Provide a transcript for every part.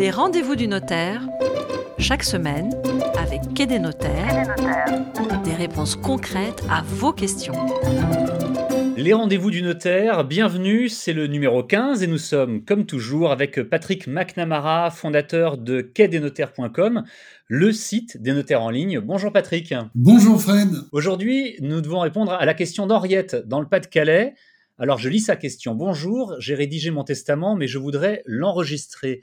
Les rendez-vous du notaire, chaque semaine, avec Quai des notaires, des réponses concrètes à vos questions. Les rendez-vous du notaire, bienvenue, c'est le numéro 15 et nous sommes, comme toujours, avec Patrick McNamara, fondateur de quai-des-notaires.com, le site des notaires en ligne. Bonjour Patrick. Bonjour Fred. Aujourd'hui, nous devons répondre à la question d'Henriette dans le Pas-de-Calais. Alors je lis sa question. Bonjour, j'ai rédigé mon testament, mais je voudrais l'enregistrer.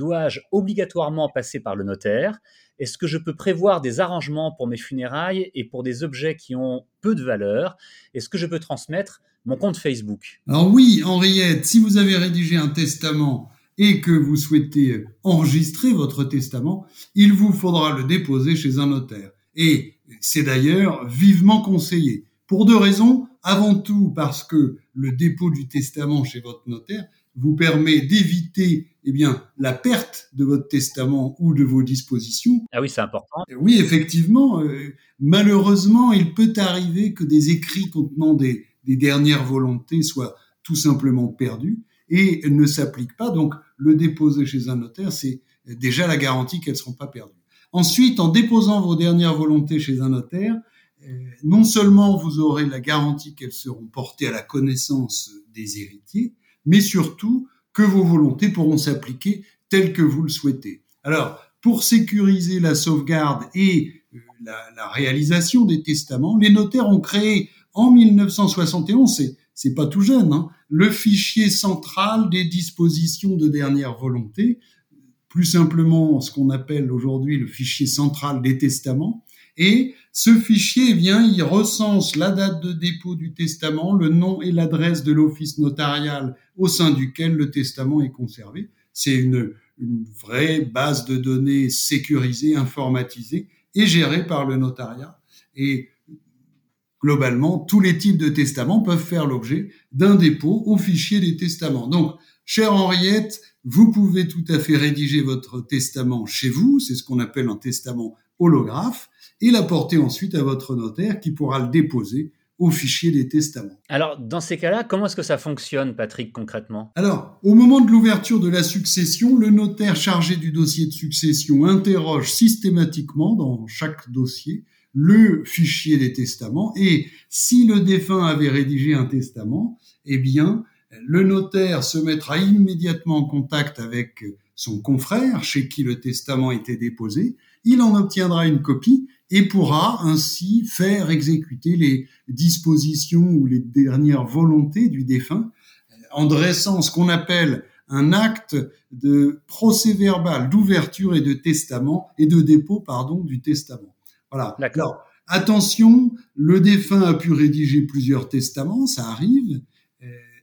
Dois-je obligatoirement passer par le notaire? Est-ce que je peux prévoir des arrangements pour mes funérailles et pour des objets qui ont peu de valeur? Est-ce que je peux transmettre mon compte Facebook? Alors oui, Henriette, si vous avez rédigé un testament et que vous souhaitez enregistrer votre testament, il vous faudra le déposer chez un notaire. Et c'est d'ailleurs vivement conseillé. Pour deux raisons. Avant tout parce que le dépôt du testament chez votre notaire vous permet d'éviter eh bien la perte de votre testament ou de vos dispositions. Ah oui, c'est important. Oui, effectivement. Euh, malheureusement, il peut arriver que des écrits contenant des, des dernières volontés soient tout simplement perdus et ne s'appliquent pas. Donc, le déposer chez un notaire, c'est déjà la garantie qu'elles ne seront pas perdues. Ensuite, en déposant vos dernières volontés chez un notaire, euh, non seulement vous aurez la garantie qu'elles seront portées à la connaissance des héritiers, mais surtout que vos volontés pourront s'appliquer telles que vous le souhaitez. Alors, pour sécuriser la sauvegarde et euh, la, réalisation des testaments, les notaires ont créé en 1971, c'est, c'est pas tout jeune, hein, le fichier central des dispositions de dernière volonté, plus simplement ce qu'on appelle aujourd'hui le fichier central des testaments. Et ce fichier, eh bien, il recense la date de dépôt du testament, le nom et l'adresse de l'office notarial au sein duquel le testament est conservé. C'est une, une vraie base de données sécurisée, informatisée et gérée par le notariat. Et globalement, tous les types de testaments peuvent faire l'objet d'un dépôt au fichier des testaments. Donc, chère Henriette, vous pouvez tout à fait rédiger votre testament chez vous, c'est ce qu'on appelle un testament holographe, et l'apporter ensuite à votre notaire qui pourra le déposer au fichier des testaments. Alors, dans ces cas-là, comment est-ce que ça fonctionne, Patrick, concrètement? Alors, au moment de l'ouverture de la succession, le notaire chargé du dossier de succession interroge systématiquement dans chaque dossier le fichier des testaments et si le défunt avait rédigé un testament, eh bien, le notaire se mettra immédiatement en contact avec son confrère chez qui le testament était déposé, il en obtiendra une copie et pourra ainsi faire exécuter les dispositions ou les dernières volontés du défunt en dressant ce qu'on appelle un acte de procès verbal d'ouverture et de testament et de dépôt pardon du testament. Voilà. D'accord. Attention, le défunt a pu rédiger plusieurs testaments, ça arrive.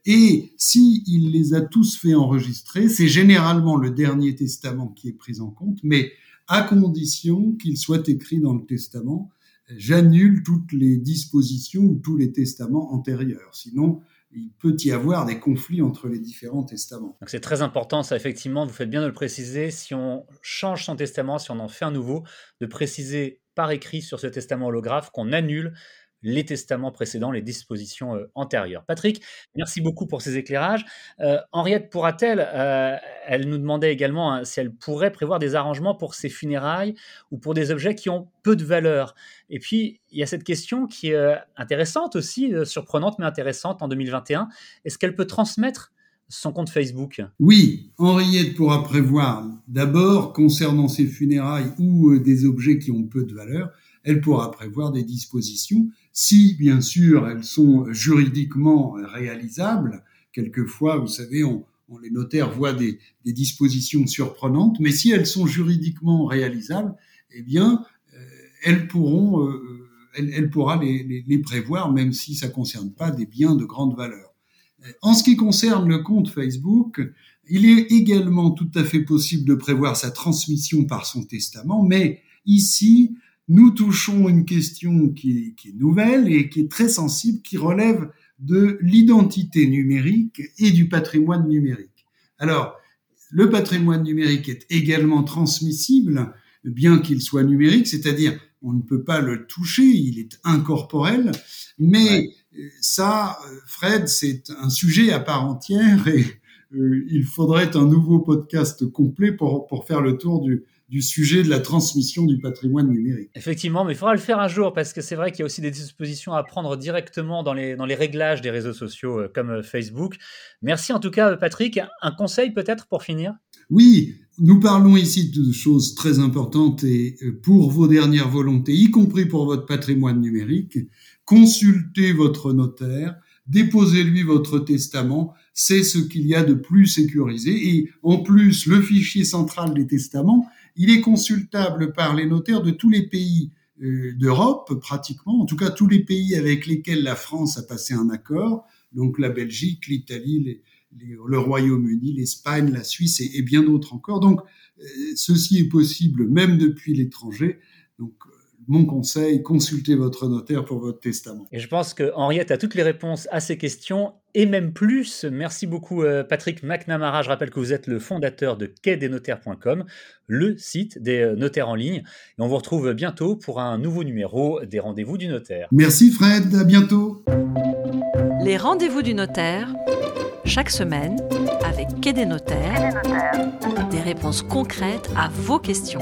Et si il les a tous fait enregistrer, c'est généralement le dernier testament qui est pris en compte, mais à condition qu'il soit écrit dans le testament, j'annule toutes les dispositions ou tous les testaments antérieurs. Sinon, il peut y avoir des conflits entre les différents testaments. Donc c'est très important, ça effectivement, vous faites bien de le préciser. Si on change son testament, si on en fait un nouveau, de préciser par écrit sur ce testament holographe qu'on annule les testaments précédents, les dispositions euh, antérieures. Patrick, merci beaucoup pour ces éclairages. Euh, Henriette pourra-t-elle, euh, elle nous demandait également hein, si elle pourrait prévoir des arrangements pour ses funérailles ou pour des objets qui ont peu de valeur. Et puis, il y a cette question qui est intéressante aussi, surprenante mais intéressante en 2021. Est-ce qu'elle peut transmettre son compte Facebook? Oui, Henriette pourra prévoir d'abord, concernant ses funérailles ou des objets qui ont peu de valeur, elle pourra prévoir des dispositions si, bien sûr, elles sont juridiquement réalisables. Quelquefois, vous savez, on, les notaires voient des, dispositions surprenantes, mais si elles sont juridiquement réalisables, eh bien, euh, elles pourront, euh, elle, pourra les, prévoir, même si ça concerne pas des biens de grande valeur. En ce qui concerne le compte Facebook, il est également tout à fait possible de prévoir sa transmission par son testament, mais ici, nous touchons une question qui est, nouvelle et qui est très sensible, qui relève de l'identité numérique et du patrimoine numérique. Alors, le patrimoine numérique est également transmissible, bien qu'il soit numérique, c'est-à-dire on ne peut pas le toucher, il est incorporel, mais ça, Fred, c'est un sujet à part entière et il faudrait un nouveau podcast complet pour, pour faire le tour du, du sujet de la transmission du patrimoine numérique. Effectivement, mais il faudra le faire un jour parce que c'est vrai qu'il y a aussi des dispositions à prendre directement dans les, dans les réglages des réseaux sociaux euh, comme euh, Facebook. Merci en tout cas, Patrick. Un conseil peut-être pour finir? Oui, nous parlons ici de choses très importantes et euh, pour vos dernières volontés, y compris pour votre patrimoine numérique, consultez votre notaire, déposez-lui votre testament, c'est ce qu'il y a de plus sécurisé. Et en plus, le fichier central des testaments, il est consultable par les notaires de tous les pays euh, d'Europe, pratiquement, en tout cas tous les pays avec lesquels la France a passé un accord, donc la Belgique, l'Italie, le Royaume-Uni, l'Espagne, la Suisse et, bien d'autres encore. Donc, euh, ceci est possible même depuis l'étranger. Donc, mon conseil, consultez votre notaire pour votre testament. Et je pense que Henriette a toutes les réponses à ces questions et même plus. Merci beaucoup euh, Patrick McNamara. Je rappelle que vous êtes le fondateur de quai-des-notaires.com, le site des euh, notaires en ligne. Et on vous retrouve bientôt pour un nouveau numéro des rendez-vous du notaire. Merci Fred, à bientôt. Les rendez-vous du notaire, chaque semaine, avec Quai des notaires, des réponses concrètes à vos questions.